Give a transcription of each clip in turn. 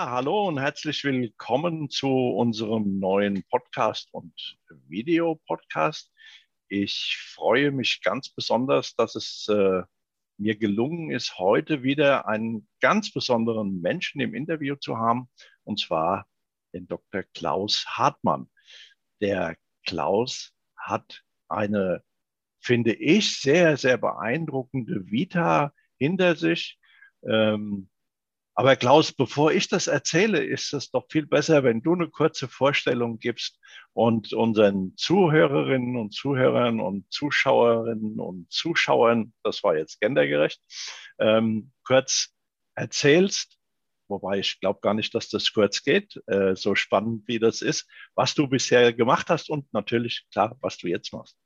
Ja, hallo und herzlich willkommen zu unserem neuen Podcast und Videopodcast. Ich freue mich ganz besonders, dass es äh, mir gelungen ist, heute wieder einen ganz besonderen Menschen im Interview zu haben, und zwar den Dr. Klaus Hartmann. Der Klaus hat eine, finde ich, sehr, sehr beeindruckende Vita hinter sich. Ähm, aber Klaus, bevor ich das erzähle, ist es doch viel besser, wenn du eine kurze Vorstellung gibst und unseren Zuhörerinnen und Zuhörern und Zuschauerinnen und Zuschauern, das war jetzt gendergerecht, ähm, kurz erzählst, wobei ich glaube gar nicht, dass das kurz geht, äh, so spannend wie das ist, was du bisher gemacht hast und natürlich klar, was du jetzt machst.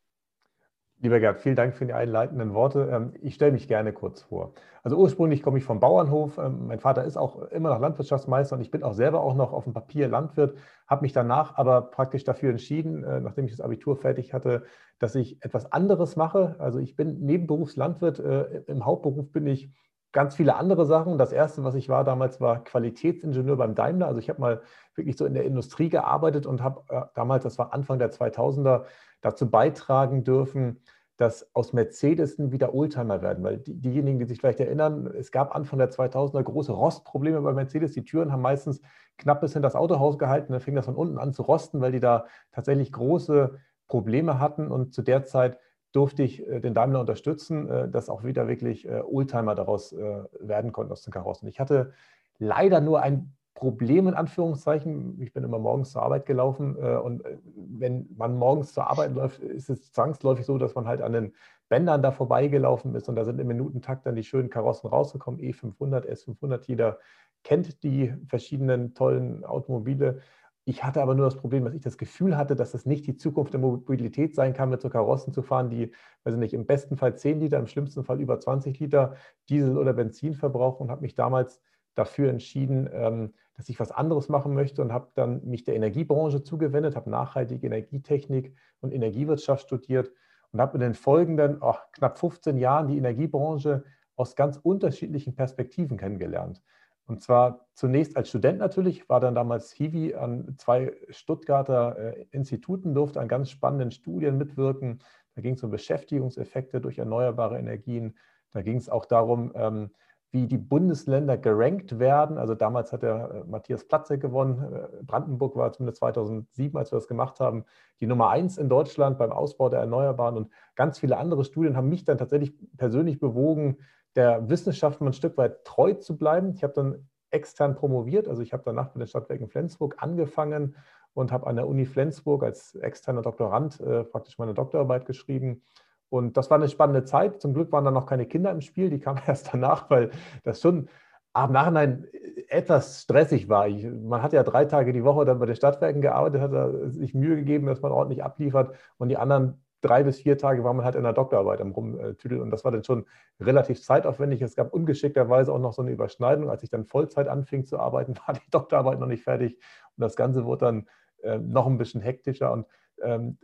Lieber Gerd, vielen Dank für die einleitenden Worte. Ähm, ich stelle mich gerne kurz vor. Also ursprünglich komme ich vom Bauernhof. Ähm, mein Vater ist auch immer noch Landwirtschaftsmeister und ich bin auch selber auch noch auf dem Papier Landwirt, habe mich danach aber praktisch dafür entschieden, äh, nachdem ich das Abitur fertig hatte, dass ich etwas anderes mache. Also ich bin Nebenberufslandwirt. Äh, Im Hauptberuf bin ich ganz viele andere Sachen. Das erste, was ich war damals, war Qualitätsingenieur beim Daimler. Also ich habe mal wirklich so in der Industrie gearbeitet und habe äh, damals, das war Anfang der 2000er, dazu beitragen dürfen, dass aus Mercedes wieder Oldtimer werden. Weil die, diejenigen, die sich vielleicht erinnern, es gab Anfang der 2000er große Rostprobleme bei Mercedes. Die Türen haben meistens knapp bis hin das Autohaus gehalten. Dann fing das von unten an zu rosten, weil die da tatsächlich große Probleme hatten. Und zu der Zeit durfte ich äh, den Daimler unterstützen, äh, dass auch wieder wirklich äh, Oldtimer daraus werden konnten aus den Karossen. Ich hatte leider nur ein Problem in Anführungszeichen. Ich bin immer morgens zur Arbeit gelaufen äh, und äh, wenn man morgens zur Arbeit läuft, ist es zwangsläufig so, dass man halt an den Bändern da vorbeigelaufen ist und da sind im Minutentakt dann die schönen Karossen rausgekommen, E500, S500. Jeder kennt die verschiedenen tollen Automobile. Ich hatte aber nur das Problem, dass ich das Gefühl hatte, dass es nicht die Zukunft der Mobilität sein kann, mit so Karossen zu fahren, die, weiß ich nicht, im besten Fall 10 Liter, im schlimmsten Fall über 20 Liter Diesel oder Benzin verbrauchen und habe mich damals dafür entschieden, ähm, dass ich was anderes machen möchte und habe dann mich der Energiebranche zugewendet, habe nachhaltige Energietechnik und Energiewirtschaft studiert und habe in den folgenden oh, knapp 15 Jahren die Energiebranche aus ganz unterschiedlichen Perspektiven kennengelernt. Und zwar zunächst als Student natürlich, war dann damals Hiwi an zwei Stuttgarter äh, Instituten, durfte an ganz spannenden Studien mitwirken. Da ging es um Beschäftigungseffekte durch erneuerbare Energien. Da ging es auch darum, ähm, wie die Bundesländer gerankt werden. Also damals hat der äh, Matthias Platze gewonnen. Äh, Brandenburg war zumindest 2007, als wir das gemacht haben, die Nummer eins in Deutschland beim Ausbau der Erneuerbaren. Und ganz viele andere Studien haben mich dann tatsächlich persönlich bewogen, der Wissenschaft mal ein Stück weit treu zu bleiben. Ich habe dann extern promoviert. Also ich habe danach bei den Stadtwerken Flensburg angefangen und habe an der Uni Flensburg als externer Doktorand äh, praktisch meine Doktorarbeit geschrieben und das war eine spannende Zeit. Zum Glück waren da noch keine Kinder im Spiel, die kamen erst danach, weil das schon am Nachhinein etwas stressig war. Ich, man hat ja drei Tage die Woche dann bei den Stadtwerken gearbeitet, hat sich Mühe gegeben, dass man ordentlich abliefert. Und die anderen drei bis vier Tage war man halt in der Doktorarbeit am Rumtüdeln. Und das war dann schon relativ zeitaufwendig. Es gab ungeschickterweise auch noch so eine Überschneidung. Als ich dann Vollzeit anfing zu arbeiten, war die Doktorarbeit noch nicht fertig. Und das Ganze wurde dann äh, noch ein bisschen hektischer. Und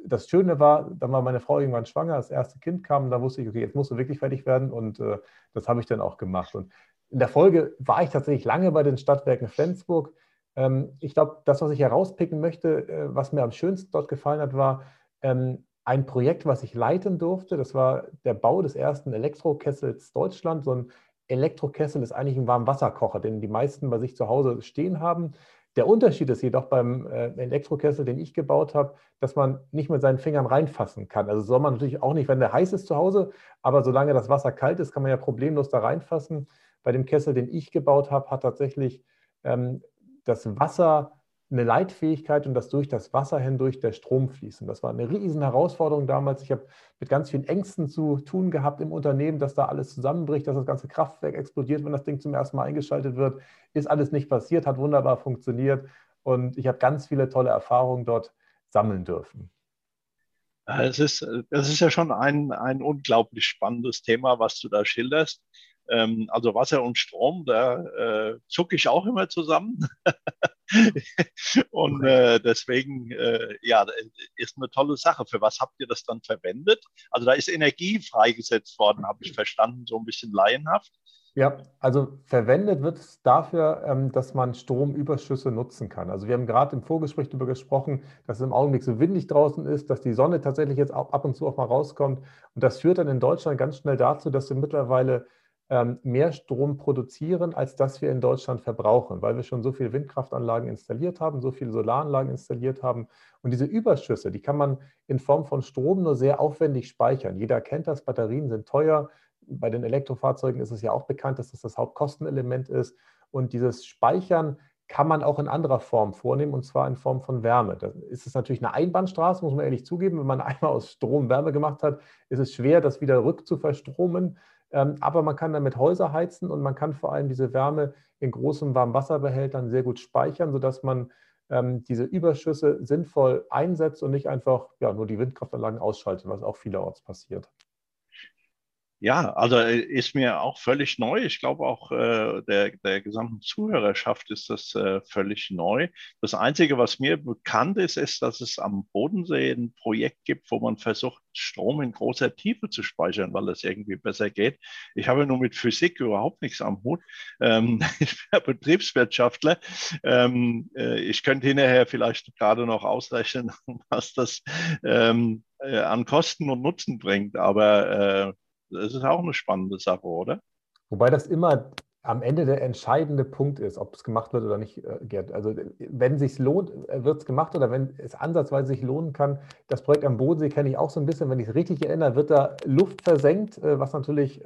das Schöne war, dann war meine Frau irgendwann schwanger, das erste Kind kam, da wusste ich, okay, jetzt musst du wirklich fertig werden und äh, das habe ich dann auch gemacht. Und in der Folge war ich tatsächlich lange bei den Stadtwerken Flensburg. Ähm, ich glaube, das, was ich herauspicken möchte, äh, was mir am schönsten dort gefallen hat, war ähm, ein Projekt, was ich leiten durfte. Das war der Bau des ersten Elektrokessels Deutschland. So ein Elektrokessel ist eigentlich ein Warmwasserkocher, den die meisten bei sich zu Hause stehen haben. Der Unterschied ist jedoch beim äh, Elektrokessel, den ich gebaut habe, dass man nicht mit seinen Fingern reinfassen kann. Also soll man natürlich auch nicht, wenn der heiß ist zu Hause, aber solange das Wasser kalt ist, kann man ja problemlos da reinfassen. Bei dem Kessel, den ich gebaut habe, hat tatsächlich ähm, das Wasser eine Leitfähigkeit und dass durch das Wasser hindurch der Strom fließt. Und das war eine riesen Herausforderung damals. Ich habe mit ganz vielen Ängsten zu tun gehabt im Unternehmen, dass da alles zusammenbricht, dass das ganze Kraftwerk explodiert, wenn das Ding zum ersten Mal eingeschaltet wird. Ist alles nicht passiert, hat wunderbar funktioniert und ich habe ganz viele tolle Erfahrungen dort sammeln dürfen. Es ist, das ist ja schon ein, ein unglaublich spannendes Thema, was du da schilderst. Ähm, also Wasser und Strom, da äh, zucke ich auch immer zusammen. und äh, deswegen, äh, ja, ist eine tolle Sache. Für was habt ihr das dann verwendet? Also da ist Energie freigesetzt worden, habe ich verstanden, so ein bisschen laienhaft. Ja, also verwendet wird es dafür, ähm, dass man Stromüberschüsse nutzen kann. Also wir haben gerade im Vorgespräch darüber gesprochen, dass es im Augenblick so windig draußen ist, dass die Sonne tatsächlich jetzt ab und zu auch mal rauskommt. Und das führt dann in Deutschland ganz schnell dazu, dass wir mittlerweile mehr Strom produzieren, als dass wir in Deutschland verbrauchen, weil wir schon so viele Windkraftanlagen installiert haben, so viele Solaranlagen installiert haben. Und diese Überschüsse, die kann man in Form von Strom nur sehr aufwendig speichern. Jeder kennt das, Batterien sind teuer. Bei den Elektrofahrzeugen ist es ja auch bekannt, dass das das Hauptkostenelement ist. Und dieses Speichern kann man auch in anderer Form vornehmen, und zwar in Form von Wärme. Da ist es natürlich eine Einbahnstraße, muss man ehrlich zugeben. Wenn man einmal aus Strom Wärme gemacht hat, ist es schwer, das wieder rückzuverstromen. Ähm, aber man kann damit Häuser heizen und man kann vor allem diese Wärme in großen Warmwasserbehältern sehr gut speichern, sodass man ähm, diese Überschüsse sinnvoll einsetzt und nicht einfach ja, nur die Windkraftanlagen ausschaltet, was auch vielerorts passiert. Ja, also äh, ist mir auch völlig neu. Ich glaube auch äh, der, der gesamten Zuhörerschaft ist das äh, völlig neu. Das Einzige, was mir bekannt ist, ist, dass es am Bodensee ein Projekt gibt, wo man versucht, Strom in großer Tiefe zu speichern, weil das irgendwie besser geht. Ich habe nur mit Physik überhaupt nichts am Hut. Ähm, ich bin Betriebswirtschaftler. Ähm, äh, ich könnte hinterher vielleicht gerade noch ausrechnen, was das ähm, äh, an Kosten und Nutzen bringt. Aber äh, das ist auch eine spannende Sache, oder? Wobei das immer am Ende der entscheidende Punkt ist, ob es gemacht wird oder nicht, äh, Gerd. Also wenn es sich lohnt, äh, wird es gemacht oder wenn es ansatzweise sich lohnen kann. Das Projekt am Bodensee kenne ich auch so ein bisschen, wenn ich es richtig erinnere, wird da Luft versenkt, äh, was natürlich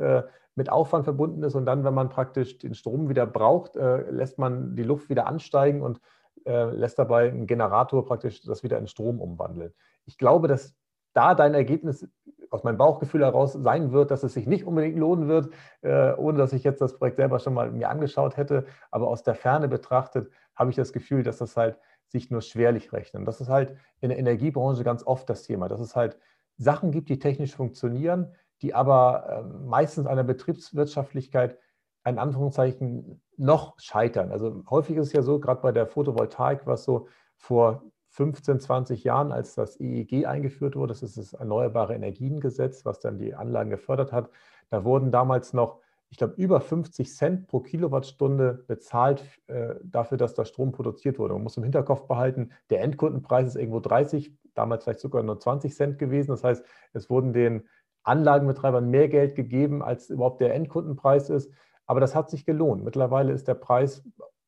mit Aufwand verbunden ist. Und dann, wenn man praktisch den Strom wieder braucht, lässt man die Luft wieder ansteigen und lässt dabei einen Generator praktisch das wieder in Strom umwandeln. Ich glaube, dass da dein Ergebnis aus meinem Bauchgefühl heraus sein wird, dass es sich nicht unbedingt lohnen wird, äh, ohne dass ich jetzt das Projekt selber schon mal mir angeschaut hätte. Aber aus der Ferne betrachtet habe ich das Gefühl, dass das halt sich nur schwerlich rechnet. das ist halt in der Energiebranche ganz oft das Thema, dass es halt Sachen gibt, die technisch funktionieren, die aber äh, meistens einer Betriebswirtschaftlichkeit in Anführungszeichen noch scheitern. Also häufig ist es ja so, gerade bei der Photovoltaik, was so vor 15, 20 Jahren, als das EEG eingeführt wurde, das ist das Erneuerbare Energiengesetz, was dann die Anlagen gefördert hat, da wurden damals noch, ich glaube, über 50 Cent pro Kilowattstunde bezahlt äh, dafür, dass da Strom produziert wurde. Man muss im Hinterkopf behalten, der Endkundenpreis ist irgendwo 30, damals vielleicht sogar nur 20 Cent gewesen. Das heißt, es wurden den Anlagenbetreibern mehr Geld gegeben, als überhaupt der Endkundenpreis ist. Aber das hat sich gelohnt. Mittlerweile ist der Preis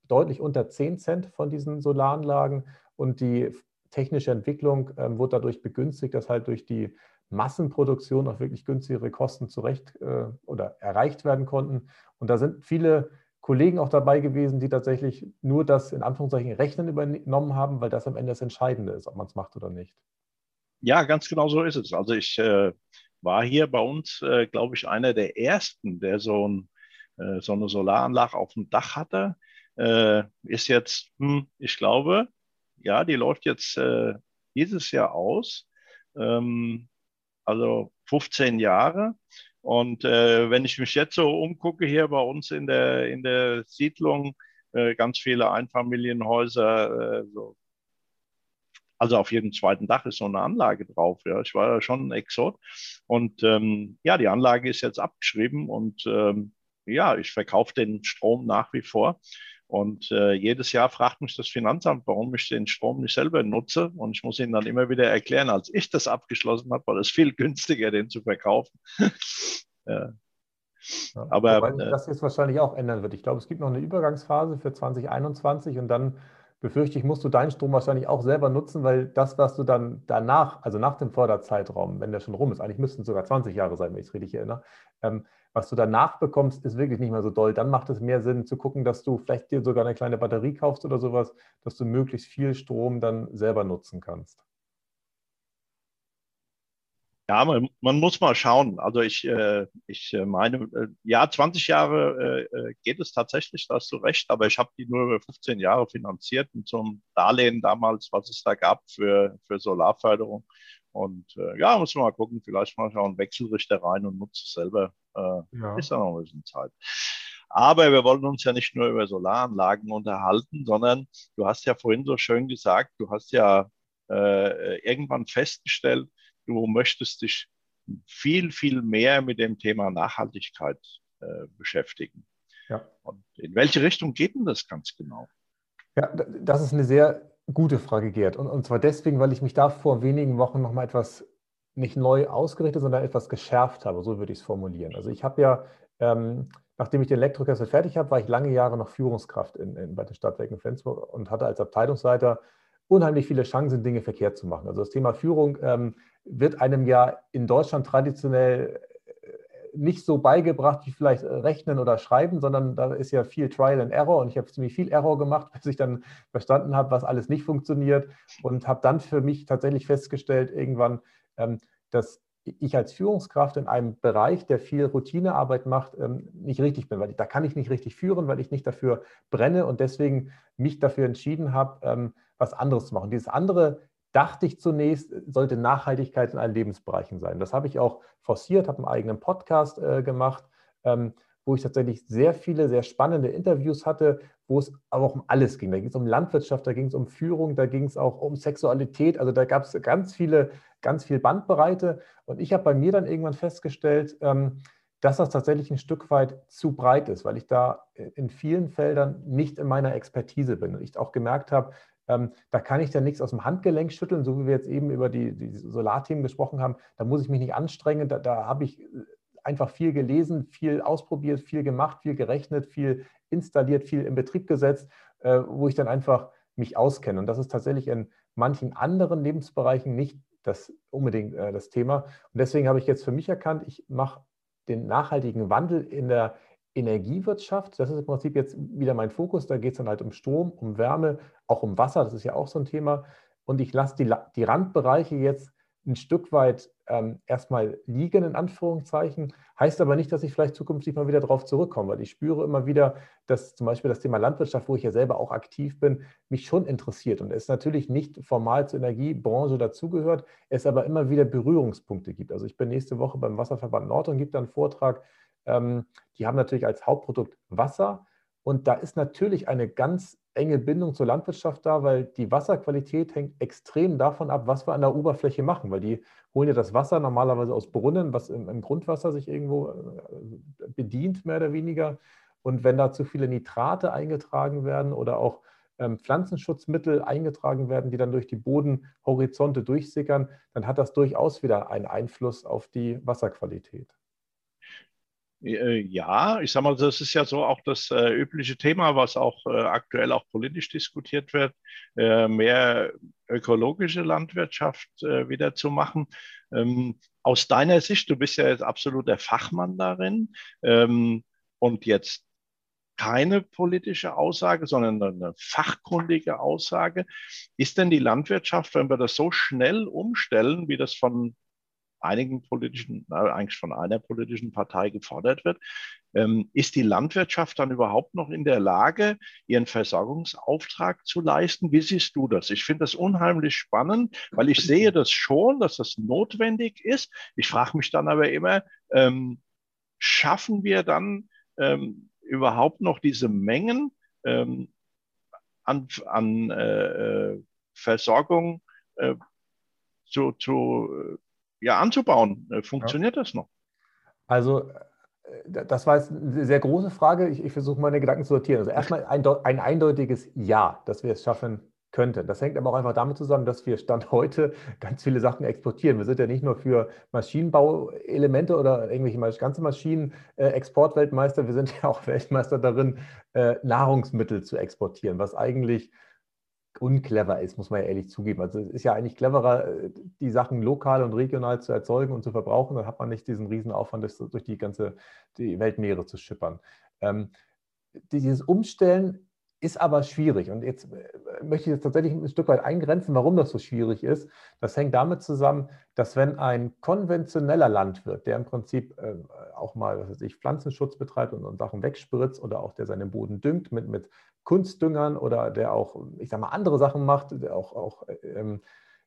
deutlich unter 10 Cent von diesen Solaranlagen und die technische Entwicklung ähm, wird dadurch begünstigt, dass halt durch die Massenproduktion auch wirklich günstigere Kosten zurecht äh, oder erreicht werden konnten. Und da sind viele Kollegen auch dabei gewesen, die tatsächlich nur das in Anführungszeichen Rechnen übernommen haben, weil das am Ende das Entscheidende ist, ob man es macht oder nicht. Ja, ganz genau so ist es. Also ich äh, war hier bei uns, äh, glaube ich, einer der ersten, der so, ein, äh, so eine Solaranlage auf dem Dach hatte. Äh, ist jetzt, hm, ich glaube, ja, die läuft jetzt äh, dieses Jahr aus, ähm, also 15 Jahre. Und äh, wenn ich mich jetzt so umgucke hier bei uns in der, in der Siedlung, äh, ganz viele Einfamilienhäuser, äh, so. also auf jedem zweiten Dach ist so eine Anlage drauf. Ja. Ich war ja schon ein Exot. Und ähm, ja, die Anlage ist jetzt abgeschrieben und ähm, ja, ich verkaufe den Strom nach wie vor. Und äh, jedes Jahr fragt mich das Finanzamt, warum ich den Strom nicht selber nutze. Und ich muss ihnen dann immer wieder erklären, als ich das abgeschlossen habe, war es viel günstiger, den zu verkaufen. ja. Ja, aber Wobei äh, das jetzt wahrscheinlich auch ändern wird. Ich glaube, es gibt noch eine Übergangsphase für 2021 und dann befürchte ich, musst du deinen Strom wahrscheinlich auch selber nutzen, weil das, was du dann danach, also nach dem Förderzeitraum, wenn der schon rum ist, eigentlich müssten es sogar 20 Jahre sein, wenn ich es richtig erinnere, ähm, was du danach bekommst, ist wirklich nicht mehr so doll. Dann macht es mehr Sinn zu gucken, dass du vielleicht dir sogar eine kleine Batterie kaufst oder sowas, dass du möglichst viel Strom dann selber nutzen kannst. Ja, man, man, muss mal schauen. Also ich, äh, ich äh, meine, äh, ja, 20 Jahre äh, äh, geht es tatsächlich, da hast du recht, aber ich habe die nur über 15 Jahre finanziert so einem Darlehen damals, was es da gab für, für Solarförderung. Und äh, ja, muss man mal gucken, vielleicht mal schauen, Wechselrichter rein und nutze es selber. ja. Ist ja noch ein bisschen Zeit. Aber wir wollen uns ja nicht nur über Solaranlagen unterhalten, sondern du hast ja vorhin so schön gesagt, du hast ja irgendwann festgestellt, du möchtest dich viel, viel mehr mit dem Thema Nachhaltigkeit äh, beschäftigen. Ja. Und in welche Richtung geht denn das ganz genau? Ja, das ist eine sehr gute Frage, Gerd. Und, und zwar deswegen, weil ich mich da vor wenigen Wochen nochmal etwas nicht neu ausgerichtet, sondern etwas geschärft habe. So würde ich es formulieren. Also ich habe ja, ähm, nachdem ich den Elektrokessel fertig habe, war ich lange Jahre noch Führungskraft in, in, bei den Stadtwerken Flensburg und hatte als Abteilungsleiter unheimlich viele Chancen, Dinge verkehrt zu machen. Also das Thema Führung ähm, wird einem ja in Deutschland traditionell nicht so beigebracht wie vielleicht äh, Rechnen oder Schreiben, sondern da ist ja viel Trial and Error und ich habe ziemlich viel Error gemacht, bis ich dann verstanden habe, was alles nicht funktioniert und habe dann für mich tatsächlich festgestellt, irgendwann, ähm, dass ich als Führungskraft in einem Bereich, der viel Routinearbeit macht, ähm, nicht richtig bin, weil da kann ich nicht richtig führen, weil ich nicht dafür brenne und deswegen mich dafür entschieden habe, ähm, was anderes zu machen. Dieses andere dachte ich zunächst, sollte Nachhaltigkeit in allen Lebensbereichen sein. Das habe ich auch forciert, habe einen eigenen Podcast äh, gemacht, ähm, wo ich tatsächlich sehr viele, sehr spannende Interviews hatte, wo es aber auch um alles ging. Da ging es um Landwirtschaft, da ging es um Führung, da ging es auch um Sexualität. Also da gab es ganz viele, ganz viel Bandbreite. Und ich habe bei mir dann irgendwann festgestellt, ähm, dass das tatsächlich ein Stück weit zu breit ist, weil ich da in vielen Feldern nicht in meiner Expertise bin. Und ich auch gemerkt habe, ähm, da kann ich dann nichts aus dem Handgelenk schütteln, so wie wir jetzt eben über die, die Solarthemen gesprochen haben. Da muss ich mich nicht anstrengen. Da, da habe ich äh, einfach viel gelesen, viel ausprobiert, viel gemacht, viel gerechnet, viel installiert, viel in Betrieb gesetzt, äh, wo ich dann einfach mich auskenne. Und das ist tatsächlich in manchen anderen Lebensbereichen nicht das unbedingt äh, das Thema. Und deswegen habe ich jetzt für mich erkannt, ich mache den nachhaltigen Wandel in der Energiewirtschaft. Das ist im Prinzip jetzt wieder mein Fokus. Da geht es dann halt um Strom, um Wärme, auch um Wasser. Das ist ja auch so ein Thema. Und ich lasse die, die Randbereiche jetzt ein Stück weit ähm, erstmal liegen, in Anführungszeichen. Heißt aber nicht, dass ich vielleicht zukünftig mal wieder darauf zurückkomme, weil ich spüre immer wieder, dass zum Beispiel das Thema Landwirtschaft, wo ich ja selber auch aktiv bin, mich schon interessiert und es natürlich nicht formal zur Energiebranche dazugehört, es aber immer wieder Berührungspunkte gibt. Also ich bin nächste Woche beim Wasserverband Nord und gebe dann einen Vortrag ähm, die haben natürlich als Hauptprodukt Wasser. Und da ist natürlich eine ganz enge Bindung zur Landwirtschaft da, weil die Wasserqualität hängt extrem davon ab, was wir an der Oberfläche machen, weil die holen ja das Wasser normalerweise aus Brunnen, was im, im Grundwasser sich irgendwo äh, bedient, mehr oder weniger. Und wenn da zu viele Nitrate eingetragen werden oder auch ähm, Pflanzenschutzmittel eingetragen werden, die dann durch die Bodenhorizonte durchsickern, dann hat das durchaus wieder einen Einfluss auf die Wasserqualität. Äh, ja, ich sage mal, das ist ja so auch das äh, übliche Thema, was auch äh, aktuell auch politisch diskutiert wird, äh, mehr ökologische Landwirtschaft äh, wieder zu machen. Ähm, aus deiner Sicht, du bist ja jetzt absolut der Fachmann darin ähm, und jetzt keine politische Aussage, sondern eine fachkundige Aussage. Ist denn die Landwirtschaft, wenn wir das so schnell umstellen, wie das von einigen politischen, eigentlich von einer politischen Partei gefordert wird. Ähm, ist die Landwirtschaft dann überhaupt noch in der Lage, ihren Versorgungsauftrag zu leisten? Wie siehst du das? Ich finde das unheimlich spannend, weil ich sehe das schon, dass das notwendig ist. Ich frage mich dann aber immer, ähm, schaffen wir dann ähm, überhaupt noch diese Mengen an, an äh, äh Versorgung äh, zu, zu ja, anzubauen. Äh, funktioniert ja. das noch? Also, äh, das war jetzt eine sehr große Frage. Ich, ich versuche meine Gedanken zu sortieren. Also erstmal ein, ein eindeutiges Ja, dass wir es schaffen könnten. Das hängt aber auch einfach damit zusammen, dass wir Stand heute ganz viele Sachen exportieren. Wir sind ja nicht nur für Maschinenbauelemente oder irgendwelche ganze Maschinen äh, Exportweltmeister, wir sind ja auch Weltmeister darin, äh, Nahrungsmittel zu exportieren, was eigentlich unclever ist, muss man ja ehrlich zugeben. Also es ist ja eigentlich cleverer, äh, die Sachen lokal und regional zu erzeugen und zu verbrauchen. Dann hat man nicht diesen Riesenaufwand, das durch die ganze die Weltmeere zu schippern. Ähm, dieses Umstellen ist aber schwierig. Und jetzt äh, möchte ich jetzt tatsächlich ein Stück weit eingrenzen, warum das so schwierig ist. Das hängt damit zusammen, dass wenn ein konventioneller Landwirt, der im Prinzip äh, auch mal was weiß ich, Pflanzenschutz betreibt und, und Sachen wegspritzt oder auch der seinen Boden düngt mit, mit Kunstdüngern oder der auch, ich sag mal, andere Sachen macht, der auch, auch ähm,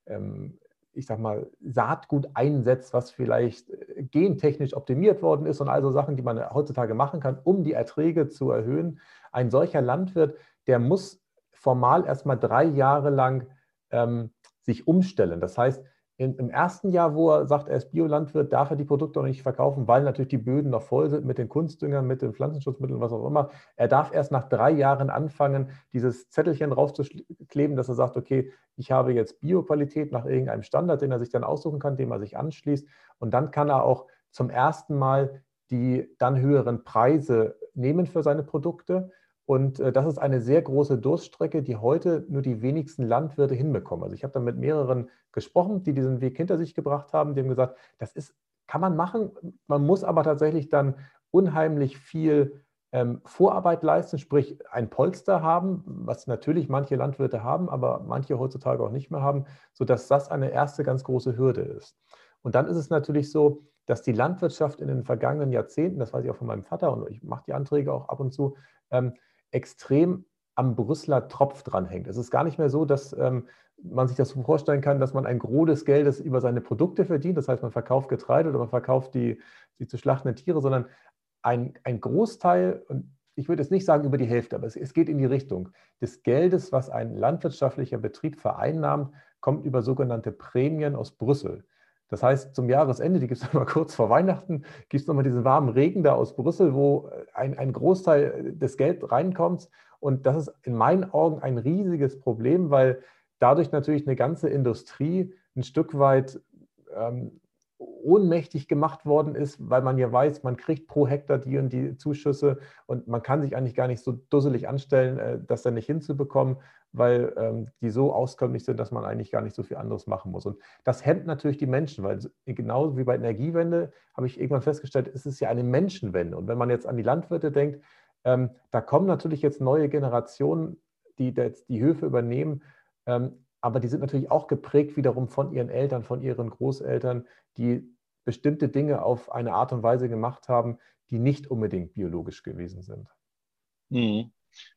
ähm, ich sag mal, Saatgut einsetzt, was vielleicht äh, gentechnisch optimiert worden ist und also Sachen, die man heutzutage machen kann, um die Erträge zu erhöhen. Ein solcher Landwirt, der muss formal erstmal drei Jahre lang ähm, sich umstellen. Das heißt, in, im ersten Jahr, wo er sagt, er ist Biolandwirt, darf er die Produkte noch nicht verkaufen, weil natürlich die Böden noch voll sind mit den Kunstdüngern, mit den Pflanzenschutzmitteln, was auch immer. Er darf erst nach drei Jahren anfangen, dieses Zettelchen draufzukleben, dass er sagt, okay, ich habe jetzt Bioqualität nach irgendeinem Standard, den er sich dann aussuchen kann, dem er sich anschließt. Und dann kann er auch zum ersten Mal die dann höheren Preise nehmen für seine Produkte. Und äh, das ist eine sehr große Durststrecke, die heute nur die wenigsten Landwirte hinbekommen. Also ich habe da mit mehreren gesprochen, die diesen Weg hinter sich gebracht haben. Die haben gesagt, das ist, kann man machen. Man muss aber tatsächlich dann unheimlich viel ähm, Vorarbeit leisten, sprich ein Polster haben, was natürlich manche Landwirte haben, aber manche heutzutage auch nicht mehr haben, sodass das eine erste ganz große Hürde ist. Und dann ist es natürlich so, dass die Landwirtschaft in den vergangenen Jahrzehnten, das weiß ich auch von meinem Vater und ich mache die Anträge auch ab und zu, ähm, extrem am Brüsseler Tropf dranhängt. Es ist gar nicht mehr so, dass ähm, man sich das vorstellen kann, dass man ein Gros des Geldes über seine Produkte verdient. Das heißt, man verkauft Getreide oder man verkauft die, die zu schlachtenden Tiere, sondern ein, ein Großteil, und ich würde jetzt nicht sagen über die Hälfte, aber es, es geht in die Richtung des Geldes, was ein landwirtschaftlicher Betrieb vereinnahmt, kommt über sogenannte Prämien aus Brüssel. Das heißt, zum Jahresende, die gibt es mal kurz vor Weihnachten, gibt es nochmal diesen warmen Regen da aus Brüssel, wo ein, ein Großteil des Geld reinkommt. Und das ist in meinen Augen ein riesiges Problem, weil dadurch natürlich eine ganze Industrie ein Stück weit ähm, ohnmächtig gemacht worden ist, weil man ja weiß, man kriegt pro Hektar die und die Zuschüsse und man kann sich eigentlich gar nicht so dusselig anstellen, äh, das dann nicht hinzubekommen weil ähm, die so auskömmlich sind, dass man eigentlich gar nicht so viel anderes machen muss. Und das hemmt natürlich die Menschen, weil genauso wie bei Energiewende habe ich irgendwann festgestellt, es ist ja eine Menschenwende. Und wenn man jetzt an die Landwirte denkt, ähm, da kommen natürlich jetzt neue Generationen, die jetzt die Höfe übernehmen, ähm, aber die sind natürlich auch geprägt wiederum von ihren Eltern, von ihren Großeltern, die bestimmte Dinge auf eine Art und Weise gemacht haben, die nicht unbedingt biologisch gewesen sind. Mhm.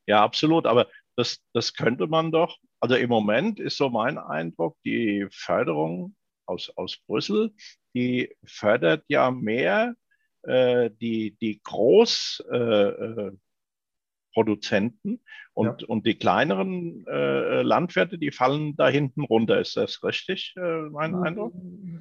Ja, absolut. Aber das, das könnte man doch. Also im Moment ist so mein Eindruck, die Förderung aus, aus Brüssel, die fördert ja mehr äh, die, die Großproduzenten äh, äh und, ja. und die kleineren äh, Landwirte, die fallen da hinten runter. Ist das richtig, äh, mein Eindruck?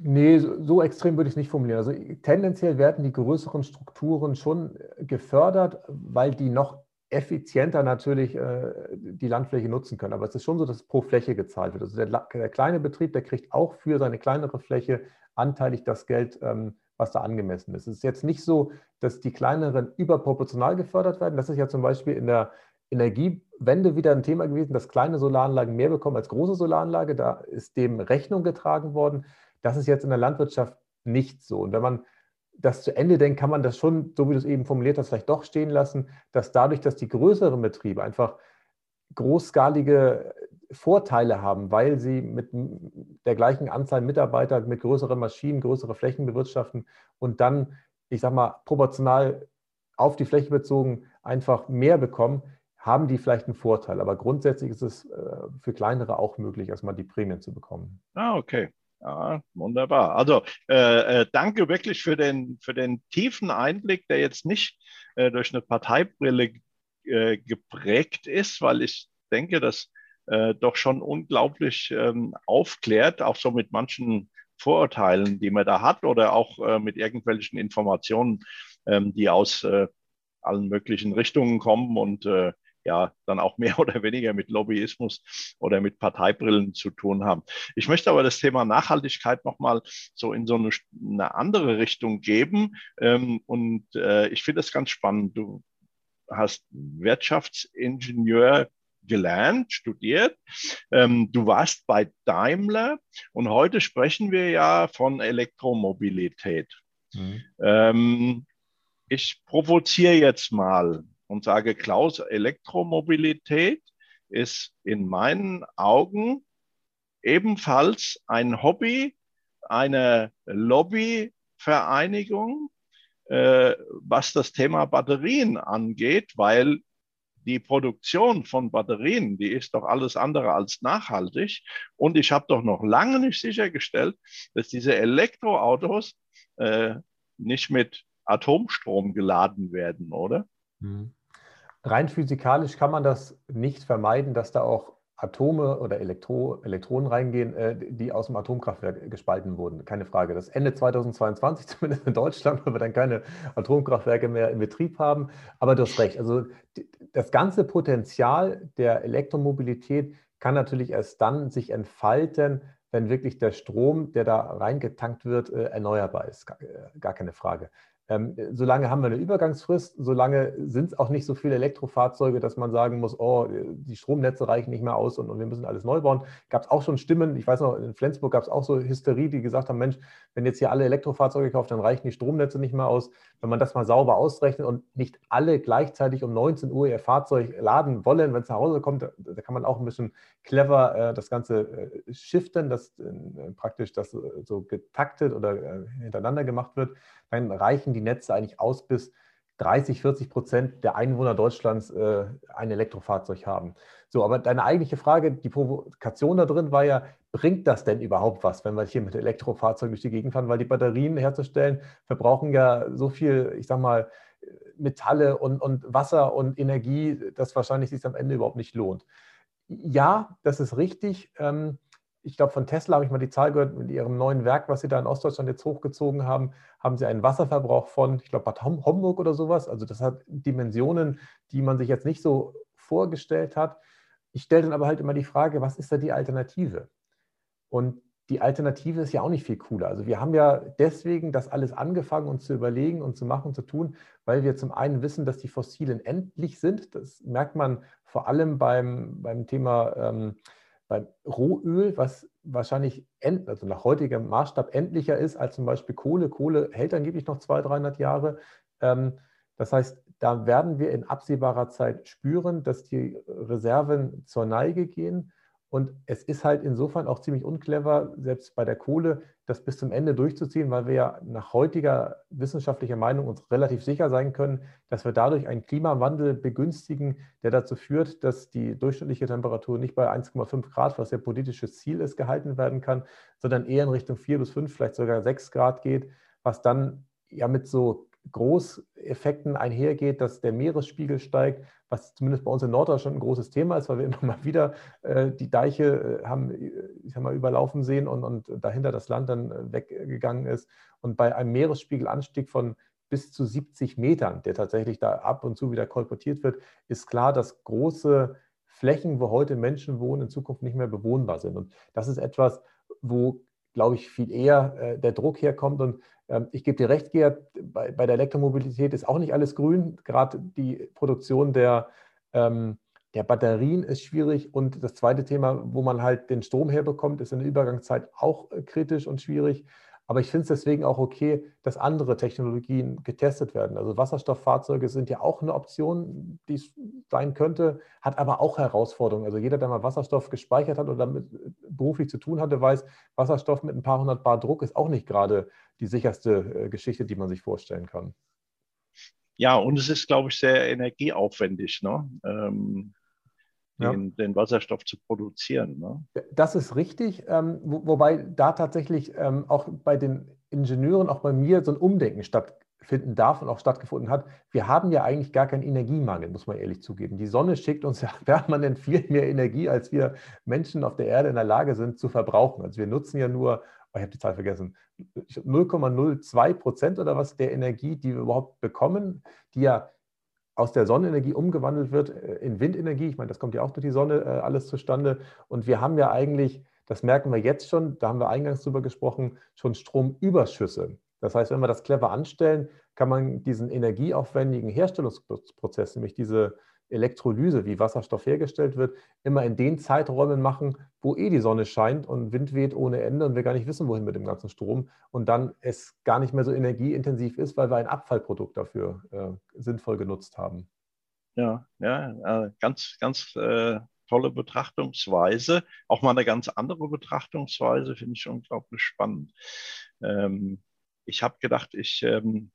Nee, so, so extrem würde ich es nicht formulieren. Also tendenziell werden die größeren Strukturen schon gefördert, weil die noch effizienter natürlich äh, die Landfläche nutzen können. Aber es ist schon so, dass pro Fläche gezahlt wird. Also der, der kleine Betrieb, der kriegt auch für seine kleinere Fläche anteilig das Geld, ähm, was da angemessen ist. Es ist jetzt nicht so, dass die kleineren überproportional gefördert werden. Das ist ja zum Beispiel in der Energiewende wieder ein Thema gewesen, dass kleine Solaranlagen mehr bekommen als große Solaranlage. Da ist dem Rechnung getragen worden. Das ist jetzt in der Landwirtschaft nicht so. Und wenn man das zu Ende denkt, kann man das schon, so wie du es eben formuliert hast, vielleicht doch stehen lassen, dass dadurch, dass die größeren Betriebe einfach großskalige Vorteile haben, weil sie mit der gleichen Anzahl Mitarbeiter mit größeren Maschinen, größere Flächen bewirtschaften und dann, ich sage mal, proportional auf die Fläche bezogen einfach mehr bekommen, haben die vielleicht einen Vorteil. Aber grundsätzlich ist es äh, für kleinere auch möglich, erstmal die Prämien zu bekommen. Ah, okay. Ja, wunderbar. Also äh, äh, danke wirklich für den, für den tiefen Einblick, der jetzt nicht äh, durch eine Parteibrille äh, geprägt ist, weil ich denke, das äh, doch schon unglaublich ähm, aufklärt, auch so mit manchen Vorurteilen, die man da hat oder auch äh, mit irgendwelchen Informationen, ähm, die aus allen möglichen Richtungen kommen und ja dann auch mehr oder weniger mit Lobbyismus oder mit Parteibrillen zu tun haben. Ich möchte aber das Thema Nachhaltigkeit nochmal so in so eine, eine andere Richtung geben. Ähm, und äh, ich finde das ganz spannend. Du hast Wirtschaftsingenieur gelernt, studiert. Ähm, du warst bei Daimler und heute sprechen wir ja von Elektromobilität. Mhm. Ähm, ich provoziere jetzt mal und sage, Klaus, Elektromobilität ist in meinen Augen ebenfalls ein Hobby, eine Lobbyvereinigung, äh, was das Thema Batterien angeht, weil die Produktion von Batterien, die ist doch alles andere als nachhaltig. Und ich habe doch noch lange nicht sichergestellt, dass diese Elektroautos äh, nicht mit Atomstrom geladen werden, oder? Mhm. Rein physikalisch kann man das nicht vermeiden, dass da auch Atome oder Elektro, Elektronen reingehen, äh, die aus dem Atomkraftwerk gespalten wurden. Keine Frage. Das Ende 2022, zumindest in Deutschland, weil wir dann keine Atomkraftwerke mehr in Betrieb haben. Aber du hast recht. Also das ganze Potenzial der Elektromobilität kann natürlich erst dann sich entfalten, wenn wirklich der Strom, der da reingetankt wird, äh, erneuerbar ist. Gar keine Frage. Ähm, solange haben wir eine Übergangsfrist, solange sind es auch nicht so viele Elektrofahrzeuge, dass man sagen muss, oh, die Stromnetze reichen nicht mehr aus und, und wir müssen alles neu bauen. Gab es auch schon Stimmen, ich weiß noch, in Flensburg gab es auch so Hysterie, die gesagt haben, Mensch, wenn jetzt hier alle Elektrofahrzeuge kauft, dann reichen die Stromnetze nicht mehr aus. Wenn man das mal sauber ausrechnet und nicht alle gleichzeitig um 19 Uhr ihr Fahrzeug laden wollen, wenn es nach Hause kommt, da, da, kann man auch ein bisschen clever äh, das Ganze äh, shiften, dass äh, praktisch das so getaktet oder äh, hintereinander gemacht wird dann reichen die Netze eigentlich aus, bis 30, 40 Prozent der Einwohner Deutschlands äh, ein Elektrofahrzeug haben. So, aber deine eigentliche Frage, die Provokation da drin war ja, bringt das denn überhaupt was, wenn wir hier mit Elektrofahrzeugen durch die Gegend fahren? Weil die Batterien herzustellen verbrauchen ja so viel, ich sag mal, Metalle und, und Wasser und Energie, dass wahrscheinlich sich am Ende überhaupt nicht lohnt. Ja, das ist richtig. Ähm, ich glaube, von Tesla habe ich mal die Zahl gehört, mit ihrem neuen Werk, was sie da in Ostdeutschland jetzt hochgezogen haben, haben sie einen Wasserverbrauch von, ich glaube, Bad Homburg oder sowas. Also das hat Dimensionen, die man sich jetzt nicht so vorgestellt hat. Ich stelle dann aber halt immer die Frage, was ist da die Alternative? Und die Alternative ist ja auch nicht viel cooler. Also wir haben ja deswegen das alles angefangen, uns zu überlegen und zu machen, zu tun, weil wir zum einen wissen, dass die Fossilen endlich sind. Das merkt man vor allem beim, beim Thema ähm, beim Rohöl, was wahrscheinlich end, also nach heutigem Maßstab endlicher ist als zum Beispiel Kohle. Kohle hält angeblich noch 200, 300 Jahre. Ähm, das heißt, da werden wir in absehbarer Zeit spüren, dass die Reserven zur Neige gehen. Und es ist halt insofern auch ziemlich unclever, selbst bei der Kohle, das bis zum Ende durchzuziehen, weil wir ja nach heutiger wissenschaftlicher Meinung uns relativ sicher sein können, dass wir dadurch einen Klimawandel begünstigen, der dazu führt, dass die durchschnittliche Temperatur nicht bei 1,5 Grad, was ja politisches Ziel ist, gehalten werden kann, sondern eher in Richtung 4 bis 5, vielleicht sogar 6 Grad geht, was dann ja mit so Großeffekten einhergeht, dass der Meeresspiegel steigt, was zumindest bei uns in Norddeutschland ein großes Thema ist, weil wir immer mal wieder äh, die Deiche äh, haben äh, ich sag mal, überlaufen sehen und, und dahinter das Land dann äh, weggegangen ist. Und bei einem Meeresspiegelanstieg von bis zu 70 Metern, der tatsächlich da ab und zu wieder kolportiert wird, ist klar, dass große Flächen, wo heute Menschen wohnen, in Zukunft nicht mehr bewohnbar sind. Und das ist etwas, wo, glaube ich, viel eher äh, der Druck herkommt. Und ich gebe dir recht, Gerd, bei, bei, der Elektromobilität ist auch nicht alles grün. Gerade die Produktion der, ähm, der Batterien ist schwierig. Und das zweite Thema, wo man halt den Strom herbekommt, ist in der Übergangszeit auch äh, kritisch und schwierig. Aber ich finde es deswegen auch okay, dass andere Technologien getestet werden. Also Wasserstofffahrzeuge sind ja auch eine Option, die es sein könnte, hat aber auch Herausforderungen. Also jeder, der mal Wasserstoff gespeichert hat oder damit beruflich zu tun hatte, weiß, Wasserstoff mit ein paar hundert Bar Druck ist auch nicht gerade die sicherste äh, Geschichte, die man sich vorstellen kann. Ja, und es ist, glaube ich, sehr energieaufwendig. Ne? Ähm, den, ja. den Wasserstoff zu produzieren. Ne? Das ist richtig, ähm, wo, wobei da tatsächlich ähm, auch bei den Ingenieuren, auch bei mir, so ein Umdenken stattfinden darf und auch stattgefunden hat. Wir haben ja eigentlich gar keinen Energiemangel, muss man ehrlich zugeben. Die Sonne schickt uns ja permanent viel mehr Energie, als wir Menschen auf der Erde in der Lage sind zu verbrauchen. Also wir nutzen ja nur oh, ich habe die Zahl vergessen, 0,02 Prozent oder was der Energie, die wir überhaupt bekommen, die ja aus der Sonnenenergie umgewandelt wird äh, in Windenergie. Ich meine, das kommt ja auch durch die Sonne äh, alles zustande. Und wir haben ja eigentlich, das merken wir jetzt schon, da haben wir eingangs drüber gesprochen, schon Stromüberschüsse. Das heißt, wenn wir das clever anstellen, kann man diesen energieaufwendigen Herstellungsprozess, nämlich diese Elektrolyse, wie Wasserstoff hergestellt wird, immer in den Zeiträumen machen, wo eh die Sonne scheint und Wind weht ohne Ende und wir gar nicht wissen, wohin mit dem ganzen Strom und dann es gar nicht mehr so energieintensiv ist, weil wir ein Abfallprodukt dafür äh, sinnvoll genutzt haben. Ja, ja, äh, ganz, ganz äh, tolle Betrachtungsweise. Auch mal eine ganz andere Betrachtungsweise finde ich unglaublich spannend. Ähm, ich habe gedacht, ich ähm,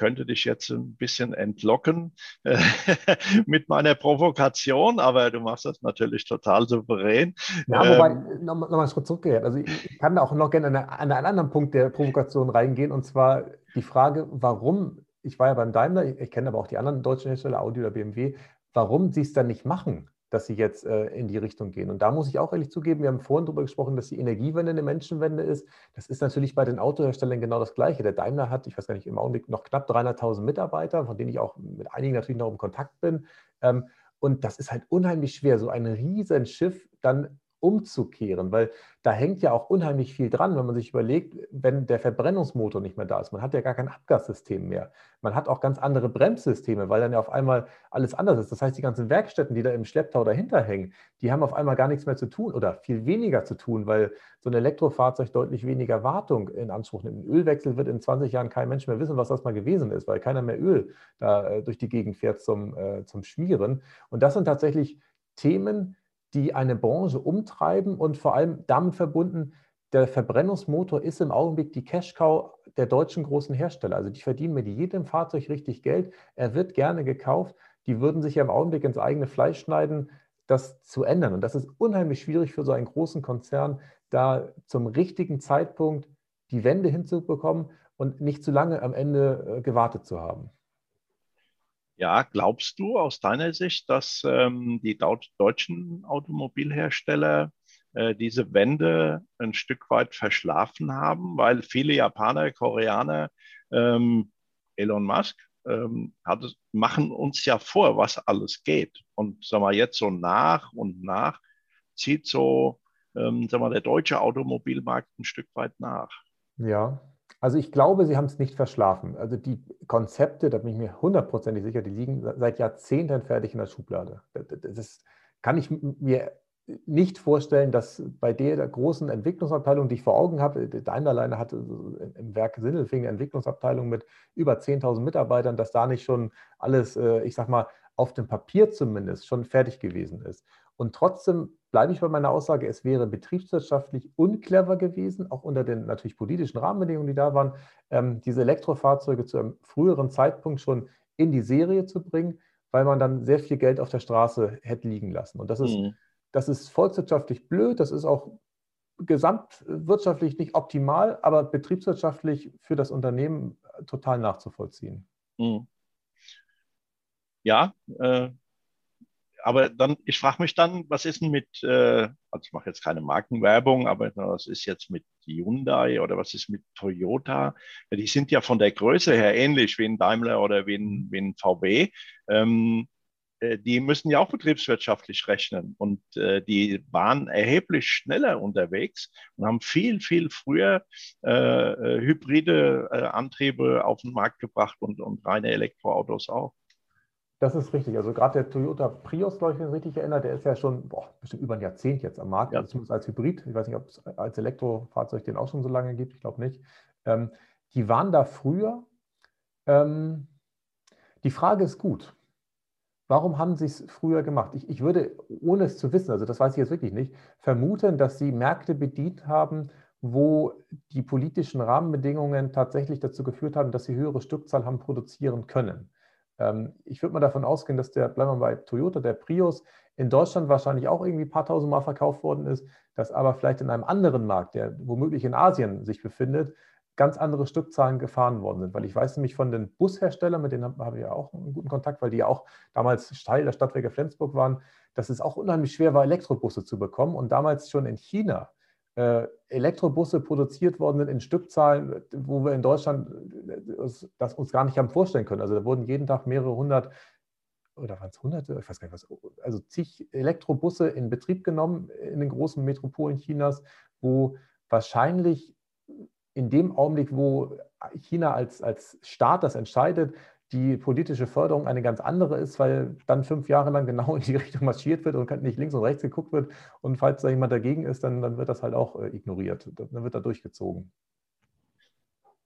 könnte dich jetzt ein bisschen entlocken äh, mit meiner Provokation, aber du machst das natürlich total souverän. Ja, wobei, ähm, nochmal noch mal zurückgehört. Also ich kann auch noch gerne an, an einen anderen Punkt der Provokation reingehen, und zwar die Frage, warum, ich war ja beim Daimler, ich, ich kenne aber auch die anderen deutschen Hersteller, Audi oder BMW, warum sie es dann nicht machen. Dass sie jetzt äh, in die Richtung gehen. Und da muss ich auch ehrlich zugeben, wir haben vorhin darüber gesprochen, dass die Energiewende eine Menschenwende ist. Das ist natürlich bei den Autoherstellern genau das Gleiche. Der Daimler hat, ich weiß gar nicht, im Augenblick noch knapp 300.000 Mitarbeiter, von denen ich auch mit einigen natürlich noch im Kontakt bin. Ähm, und das ist halt unheimlich schwer, so ein Riesenschiff dann umzukehren, weil da hängt ja auch unheimlich viel dran, wenn man sich überlegt, wenn der Verbrennungsmotor nicht mehr da ist. Man hat ja gar kein Abgassystem mehr. Man hat auch ganz andere Bremssysteme, weil dann ja auf einmal alles anders ist. Das heißt, die ganzen Werkstätten, die da im Schlepptau dahinter hängen, die haben auf einmal gar nichts mehr zu tun oder viel weniger zu tun, weil so ein Elektrofahrzeug deutlich weniger Wartung in Anspruch nimmt. Ein Ölwechsel wird in 20 Jahren kein Mensch mehr wissen, was das mal gewesen ist, weil keiner mehr Öl da äh, durch die Gegend fährt zum, äh, zum Schmieren. Und das sind tatsächlich Themen, die eine Branche umtreiben und vor allem damit verbunden, der Verbrennungsmotor ist im Augenblick die Cash-Cow der deutschen großen Hersteller. Also die verdienen mit jedem Fahrzeug richtig Geld. Er wird gerne gekauft. Die würden sich ja im Augenblick ins eigene Fleisch schneiden, das zu ändern. Und das ist unheimlich schwierig für so einen großen Konzern, da zum richtigen Zeitpunkt die Wende hinzubekommen und nicht zu lange am Ende äh, gewartet zu haben. Ja, glaubst du aus deiner Sicht, dass ähm, die deutschen Automobilhersteller äh, diese Wende ein Stück weit verschlafen haben, weil viele Japaner, Koreaner, ähm, Elon Musk ähm, hat, machen uns ja vor, was alles geht. Und sagen wir jetzt so nach und nach zieht so ähm, sagen wir, der deutsche Automobilmarkt ein Stück weit nach. Ja, also ich glaube, Sie haben es nicht verschlafen. Also die Konzepte, da bin ich mir hundertprozentig sicher, die liegen seit Jahrzehnten fertig in der Schublade. Das kann ich mir nicht vorstellen, dass bei der großen Entwicklungsabteilung, die ich vor Augen habe, Daimler alleine hatte im Werk Sindelfing eine Entwicklungsabteilung mit über 10.000 Mitarbeitern, dass da nicht schon alles, äh, ich sag mal, auf dem Papier zumindest schon fertig gewesen ist. Und trotzdem bleibe ich bei meiner Aussage, es wäre betriebswirtschaftlich unclever gewesen, auch unter den natürlich politischen Rahmenbedingungen, die da waren, ähm, diese Elektrofahrzeuge zu einem früheren Zeitpunkt schon in die Serie zu bringen, weil man dann sehr viel Geld auf der Straße hätte liegen lassen. Und das ist, mhm. das ist volkswirtschaftlich blöd, das ist auch gesamtwirtschaftlich nicht optimal, aber betriebswirtschaftlich für das Unternehmen total nachzuvollziehen. Mhm. Ja, äh, aber dann, ich frage mich dann, was ist denn mit, äh, also ich mache jetzt keine Markenwerbung, aber was ist jetzt mit Hyundai oder was ist mit Toyota? Die sind ja von der Größe her ähnlich wie ein Daimler oder wie ein, wie ein VW. Ähm, äh, die müssen ja auch betriebswirtschaftlich rechnen und äh, die waren erheblich schneller unterwegs und haben viel, viel früher äh, äh hybride Antriebe auf den Markt gebracht und, und reine Elektroautos auch. Das ist richtig. Also gerade der Toyota Prius, glaube ich, wenn ich mich richtig erinnere, der ist ja schon boah, bestimmt über ein Jahrzehnt jetzt am Markt, ja. zumindest als Hybrid. Ich weiß nicht, ob es als Elektrofahrzeug den auch schon so lange gibt. Ich glaube nicht. Ähm, die waren da früher. Ähm, die Frage ist gut. Warum haben sie es früher gemacht? Ich, ich würde, ohne es zu wissen, also das weiß ich jetzt wirklich nicht, vermuten, dass sie Märkte bedient haben, wo die politischen Rahmenbedingungen tatsächlich dazu geführt haben, dass sie höhere Stückzahl haben produzieren können. Ähm, ich würde mal davon ausgehen, dass der, bleiben wir bei Toyota, der Prius in Deutschland wahrscheinlich auch irgendwie ein paar tausend Mal verkauft worden ist, dass aber vielleicht in einem anderen Markt, der womöglich in Asien sich befindet, ganz andere Stückzahlen gefahren worden sind. Weil ich weiß nämlich von den Busherstellern, mit denen habe ich ja auch einen guten Kontakt, weil die ja auch damals Teil der Stadtwerke Flensburg waren, dass es auch unheimlich schwer war, Elektrobusse zu bekommen. Und damals schon in China Elektrobusse produziert worden sind in Stückzahlen, wo wir in Deutschland äh, das uns gar nicht haben vorstellen können. Also da wurden jeden Tag mehrere hundert oder waren es hunderte, ich weiß gar nicht was, also zig Elektrobusse in Betrieb genommen in den großen Metropolen Chinas, wo wahrscheinlich in dem Augenblick, wo China als, als Staat das entscheidet, die politische Förderung eine ganz andere ist, weil dann fünf Jahre lang genau in die Richtung marschiert wird und nicht links und rechts geguckt wird. Und falls da jemand dagegen ist, dann, dann wird das halt auch äh, ignoriert. Dann wird da durchgezogen.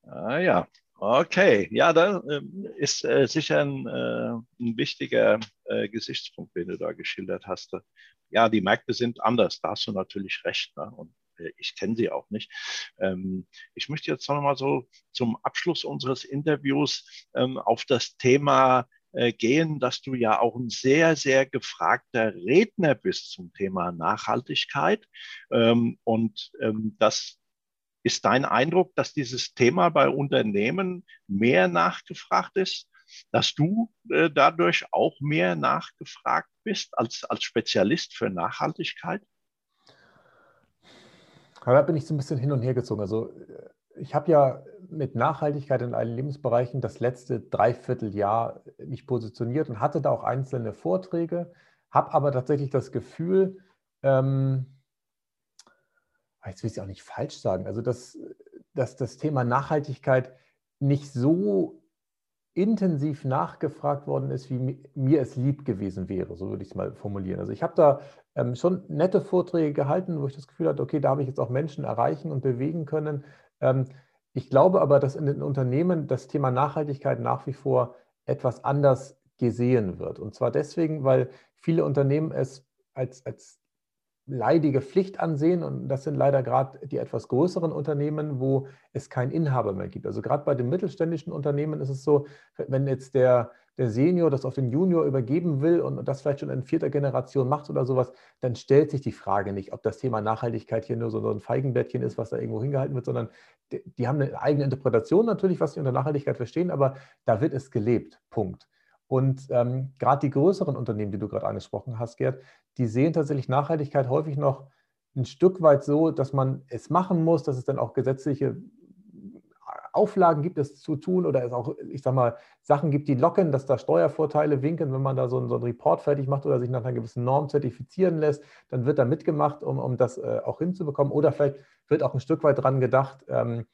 Ah ja, okay. Ja, da äh, ist äh, sicher ein, äh, ein wichtiger äh, Gesichtspunkt, den du da geschildert hast. Ja, die Märkte sind anders, da hast du natürlich recht. Ne? Und ich kenne sie auch nicht. Ähm, ich möchte jetzt noch mal so zum Abschluss unseres Interviews ähm, auf das Thema äh, gehen, dass du ja auch ein sehr, sehr gefragter Redner bist zum Thema Nachhaltigkeit. Ähm, und das ist dein Eindruck, dass dieses Thema bei Unternehmen mehr nachgefragt ist? dass du äh, dadurch auch mehr nachgefragt bist als, als Spezialist für Nachhaltigkeit? Da bin ich so ein bisschen hin und her gezogen. Also ich habe ja mit Nachhaltigkeit in allen Lebensbereichen das letzte Dreivierteljahr mich positioniert und hatte da auch einzelne Vorträge, habe aber tatsächlich das Gefühl, ähm, ah, jetzt will ich es auch nicht falsch sagen, also dass, dass das Thema Nachhaltigkeit nicht so intensiv nachgefragt worden ist, wie mir es lieb gewesen wäre, so würde ich es mal formulieren. Also ich habe da ähm, schon nette Vorträge gehalten, wo ich das Gefühl hatte, okay, da habe ich jetzt auch Menschen erreichen und bewegen können. Ähm, ich glaube aber, dass in den Unternehmen das Thema Nachhaltigkeit nach wie vor etwas anders gesehen wird. Und zwar deswegen, weil viele Unternehmen es als, als leidige Pflicht ansehen. Und das sind leider gerade die etwas größeren Unternehmen, wo es keinen Inhaber mehr gibt. Also gerade bei den mittelständischen Unternehmen ist es so, wenn jetzt der, der Senior das auf den Junior übergeben will und das vielleicht schon in vierter Generation macht oder sowas, dann stellt sich die Frage nicht, ob das Thema Nachhaltigkeit hier nur so ein Feigenblättchen ist, was da irgendwo hingehalten wird, sondern die, die haben eine eigene Interpretation natürlich, was sie unter Nachhaltigkeit verstehen, aber da wird es gelebt. Punkt. Und ähm, gerade die größeren Unternehmen, die du gerade angesprochen hast, Gerd, die sehen tatsächlich Nachhaltigkeit häufig noch ein Stück weit so, dass man es machen muss, dass es dann auch gesetzliche Auflagen gibt, es zu tun oder es auch, ich sag mal, Sachen gibt, die locken, dass da Steuervorteile winken, wenn man da so, so einen Report fertig macht oder sich nach einer gewissen Norm zertifizieren lässt, dann wird da mitgemacht, um, um das äh, auch hinzubekommen. Oder vielleicht wird auch ein Stück weit dran gedacht, ähm,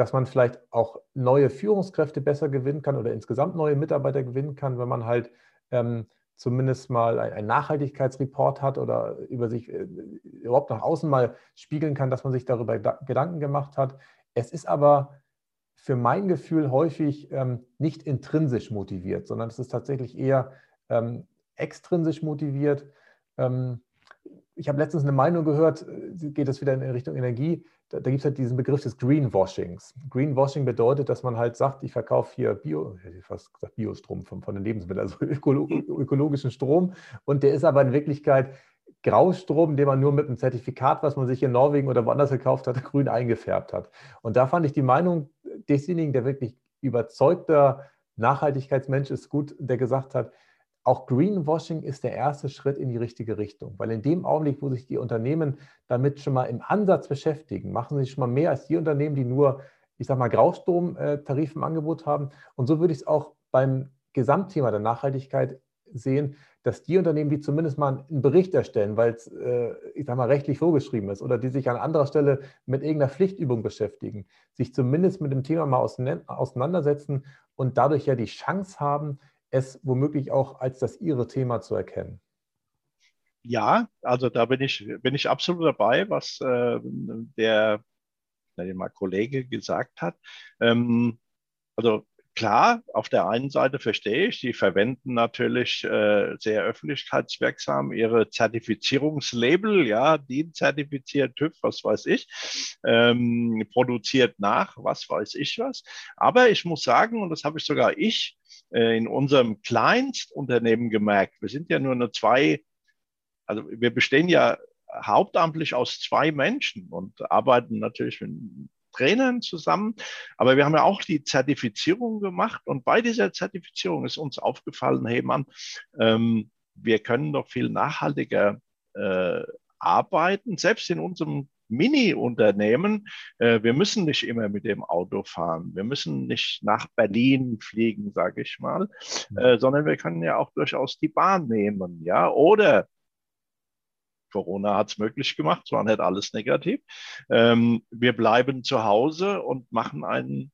dass man vielleicht auch neue Führungskräfte besser gewinnen kann oder insgesamt neue Mitarbeiter gewinnen kann, wenn man halt ähm, zumindest mal ein Nachhaltigkeitsreport hat oder über sich äh, überhaupt nach außen mal spiegeln kann, dass man sich darüber Gedanken gemacht hat. Es ist aber für mein Gefühl häufig ähm, nicht intrinsisch motiviert, sondern es ist tatsächlich eher ähm, extrinsisch motiviert. Ähm, ich habe letztens eine Meinung gehört, äh, geht es wieder in Richtung Energie, da, da gibt es halt diesen Begriff des Greenwashings. Greenwashing bedeutet, dass man halt sagt, ich verkaufe hier Bio, fast gesagt Biostrom von, von den Lebensmitteln, also ökolo ökologischen Strom. Und der ist aber in Wirklichkeit Graustrom, den man nur mit einem Zertifikat, was man sich in Norwegen oder woanders gekauft hat, grün eingefärbt hat. Und da fand ich die Meinung desjenigen, der wirklich überzeugter Nachhaltigkeitsmensch ist, gut, der gesagt hat, auch Greenwashing ist der erste Schritt in die richtige Richtung, weil in dem Augenblick, wo sich die Unternehmen damit schon mal im Ansatz beschäftigen, machen sie schon mal mehr als die Unternehmen, die nur, ich sage mal, Graustromtarif im Angebot haben. Und so würde ich es auch beim Gesamtthema der Nachhaltigkeit sehen, dass die Unternehmen, die zumindest mal einen Bericht erstellen, weil es, äh, ich sage mal, rechtlich vorgeschrieben ist oder die sich an anderer Stelle mit irgendeiner Pflichtübung beschäftigen, sich zumindest mit dem Thema mal auseinandersetzen und dadurch ja die Chance haben, es womöglich auch als das ihre Thema zu erkennen. Ja, also da bin ich, bin ich absolut dabei, was äh, der, mal Kollege gesagt hat. Ähm, also klar, auf der einen Seite verstehe ich, die verwenden natürlich äh, sehr öffentlichkeitswirksam ihre Zertifizierungslabel, ja, DIN zertifiziert, TÜV, was weiß ich, ähm, produziert nach, was weiß ich was. Aber ich muss sagen, und das habe ich sogar ich in unserem Kleinstunternehmen gemerkt. Wir sind ja nur eine zwei, also wir bestehen ja hauptamtlich aus zwei Menschen und arbeiten natürlich mit Trainern zusammen. Aber wir haben ja auch die Zertifizierung gemacht und bei dieser Zertifizierung ist uns aufgefallen, hey Mann, ähm, wir können doch viel nachhaltiger äh, arbeiten, selbst in unserem Mini-Unternehmen, äh, wir müssen nicht immer mit dem Auto fahren. Wir müssen nicht nach Berlin fliegen, sage ich mal, äh, sondern wir können ja auch durchaus die Bahn nehmen, ja, oder Corona hat es möglich gemacht, es war nicht alles negativ. Ähm, wir bleiben zu Hause und machen ein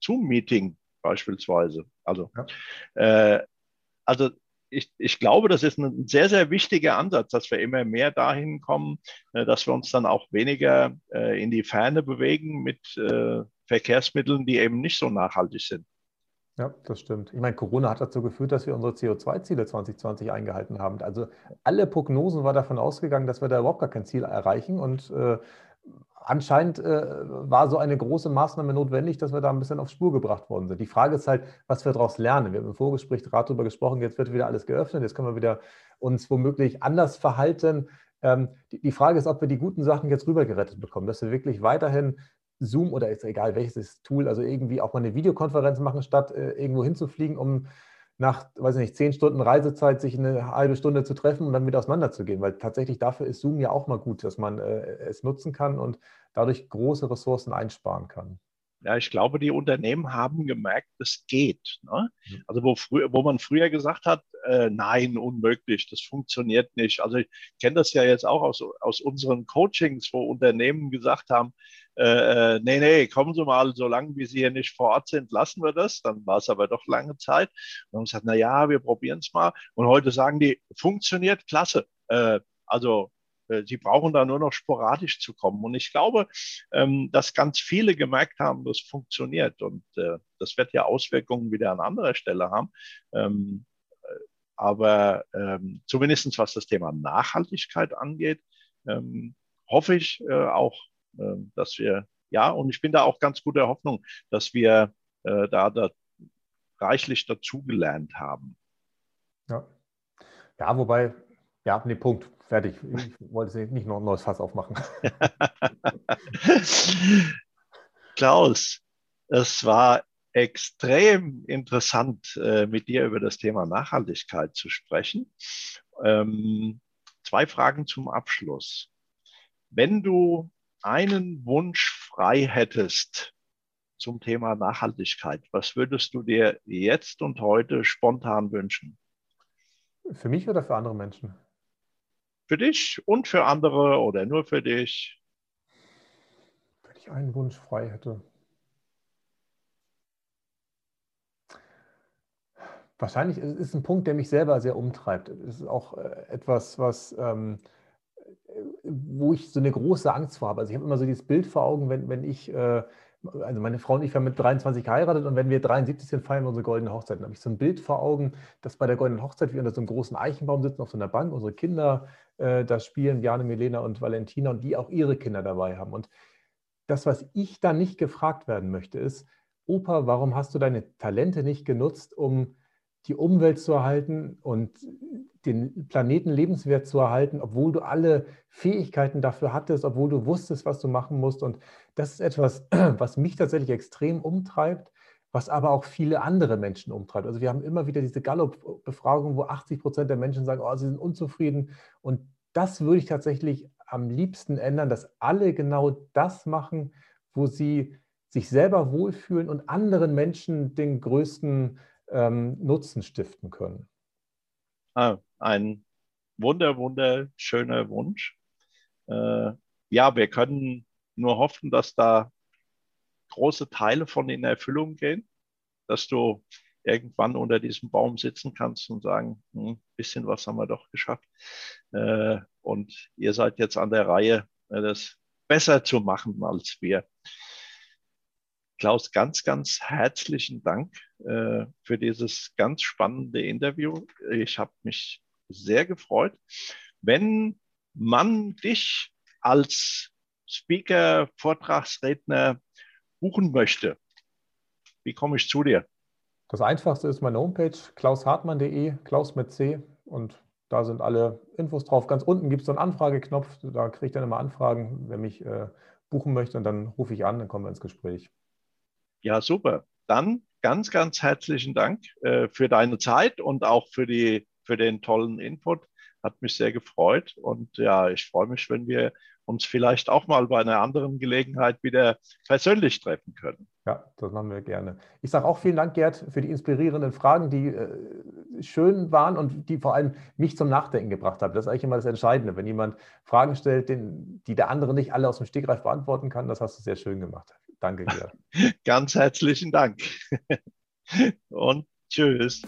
Zoom-Meeting beispielsweise. Also, ja. äh, also ich, ich glaube, das ist ein sehr, sehr wichtiger Ansatz, dass wir immer mehr dahin kommen, äh, dass wir uns dann auch weniger äh, in die Ferne bewegen mit äh, Verkehrsmitteln, die eben nicht so nachhaltig sind. Ja, das stimmt. Ich meine, Corona hat dazu geführt, dass wir unsere CO2-Ziele 2020 eingehalten haben. Also alle Prognosen waren davon ausgegangen, dass wir da überhaupt gar kein Ziel erreichen. Und äh, anscheinend äh, war so eine große Maßnahme notwendig, dass wir da ein bisschen auf Spur gebracht worden sind. Die Frage ist halt, was wir daraus lernen. Wir haben im Vorgespräch gerade darüber gesprochen, jetzt wird wieder alles geöffnet, jetzt können wir wieder uns womöglich anders verhalten. Ähm, die, die, Frage ist, ob wir die guten Sachen jetzt rübergerettet bekommen, dass wir wirklich weiterhin Zoom oder ist egal welches Tool, also irgendwie auch mal eine Videokonferenz machen, statt äh, irgendwo hinzufliegen, um nach, weiß ich nicht, zehn Stunden Reisezeit sich eine halbe Stunde zu treffen und dann wieder auseinanderzugehen. Weil tatsächlich dafür ist Zoom ja auch mal gut, dass man äh, es nutzen kann und dadurch große Ressourcen einsparen kann. Ja, ich glaube, die Unternehmen haben gemerkt, es geht. Ne? Mhm. Also wo, früher, wo man früher gesagt hat, äh, nein, unmöglich, das funktioniert nicht. Also ich kenne das ja jetzt auch aus, aus unseren Coachings, wo Unternehmen gesagt haben, äh, äh, nee, nee, kommen Sie mal, solange wie Sie hier nicht vor Ort sind, lassen wir das. Dann war es aber doch lange Zeit. Und haben gesagt, na ja, wir probieren es mal. Und heute sagen die, funktioniert klasse. Äh, also äh, Sie brauchen da nur noch sporadisch zu kommen. Und ich glaube, ähm, dass ganz viele gemerkt haben, das funktioniert. Und äh, das wird ja Auswirkungen wieder an anderer Stelle haben. Ähm, äh, aber ähm, zumindest was das Thema Nachhaltigkeit angeht, hoffe ich auch, dass wir, ja, und ich bin da auch ganz guter Hoffnung, dass wir da, da reichlich dazugelernt haben. Ja. ja, wobei, ja, nee, Punkt. Fertig. Ich wollte nicht noch ein neues Fass aufmachen. Klaus, es war extrem interessant, äh, mit dir über das Thema Nachhaltigkeit zu sprechen. Ähm, zwei Fragen zum Abschluss. Wenn du einen Wunsch frei hättest zum Thema Nachhaltigkeit, was würdest du dir jetzt und heute spontan wünschen? Für mich oder für andere Menschen? Für dich und für andere oder nur für dich? Wenn ich einen Wunsch frei hätte. Wahrscheinlich ist es ein Punkt, der mich selber sehr umtreibt. Es ist auch äh, etwas, was, ähm, wo ich so eine große Angst vor habe. Also ich habe immer so dieses Bild vor Augen, wenn, wenn ich äh, also meine Frau und ich haben mit 23 geheiratet und wenn wir 73 sind, feiern wir unsere goldene Hochzeit. Dann habe ich so ein Bild vor Augen, dass bei der goldenen Hochzeit wir unter so einem großen Eichenbaum sitzen auf so einer Bank, unsere Kinder äh, da spielen, Bjane, Milena und Valentina und die auch ihre Kinder dabei haben. Und das, was ich da nicht gefragt werden möchte, ist, Opa, warum hast du deine Talente nicht genutzt, um die Umwelt zu erhalten und den Planeten lebenswert zu erhalten, obwohl du alle Fähigkeiten dafür hattest, obwohl du wusstest, was du machen musst. Und das ist etwas, was mich tatsächlich extrem umtreibt, was aber auch viele andere Menschen umtreibt. Also wir haben immer wieder diese Gallup-Befragung, wo 80 Prozent der Menschen sagen, oh, sie sind unzufrieden. Und das würde ich tatsächlich am liebsten ändern, dass alle genau das machen, wo sie sich selber wohlfühlen und anderen Menschen den größten ähm, Nutzen stiften können. Ah, ein wunder, wunderschöner Wunsch. Äh, ja, wir können nur hoffen, dass da große Teile von in Erfüllung gehen, dass du irgendwann unter diesem Baum sitzen kannst und sagen, ein hm, bisschen was haben wir doch geschafft. Äh, und ihr seid jetzt an der Reihe, äh, das besser zu machen als wir. Klaus, ganz, ganz herzlichen Dank äh, für dieses ganz spannende Interview. Ich habe mich sehr gefreut. Wenn man dich als Speaker, Vortragsredner buchen möchte, wie komme ich zu dir? Das einfachste ist meine Homepage klaushartmann.de, Klaus mit C und da sind alle Infos drauf. Ganz unten gibt es so einen Anfrageknopf, da kriege ich dann immer Anfragen, wer mich äh, buchen möchte und dann rufe ich an, dann kommen wir ins Gespräch. Ja, super. Dann ganz, ganz herzlichen Dank äh, für deine Zeit und auch für, die, für den tollen Input. Hat mich sehr gefreut. Und ja, ich freue mich, wenn wir uns vielleicht auch mal bei einer anderen Gelegenheit wieder persönlich treffen können. Ja, das machen wir gerne. Ich sage auch vielen Dank, Gerd, für die inspirierenden Fragen, die äh, schön waren und die vor allem mich zum Nachdenken gebracht haben. Das ist eigentlich immer das Entscheidende. Wenn jemand Fragen stellt, den, die der andere nicht alle aus dem Stegreif beantworten kann, das hast du sehr schön gemacht. Danke dir. Ganz herzlichen Dank. Und tschüss.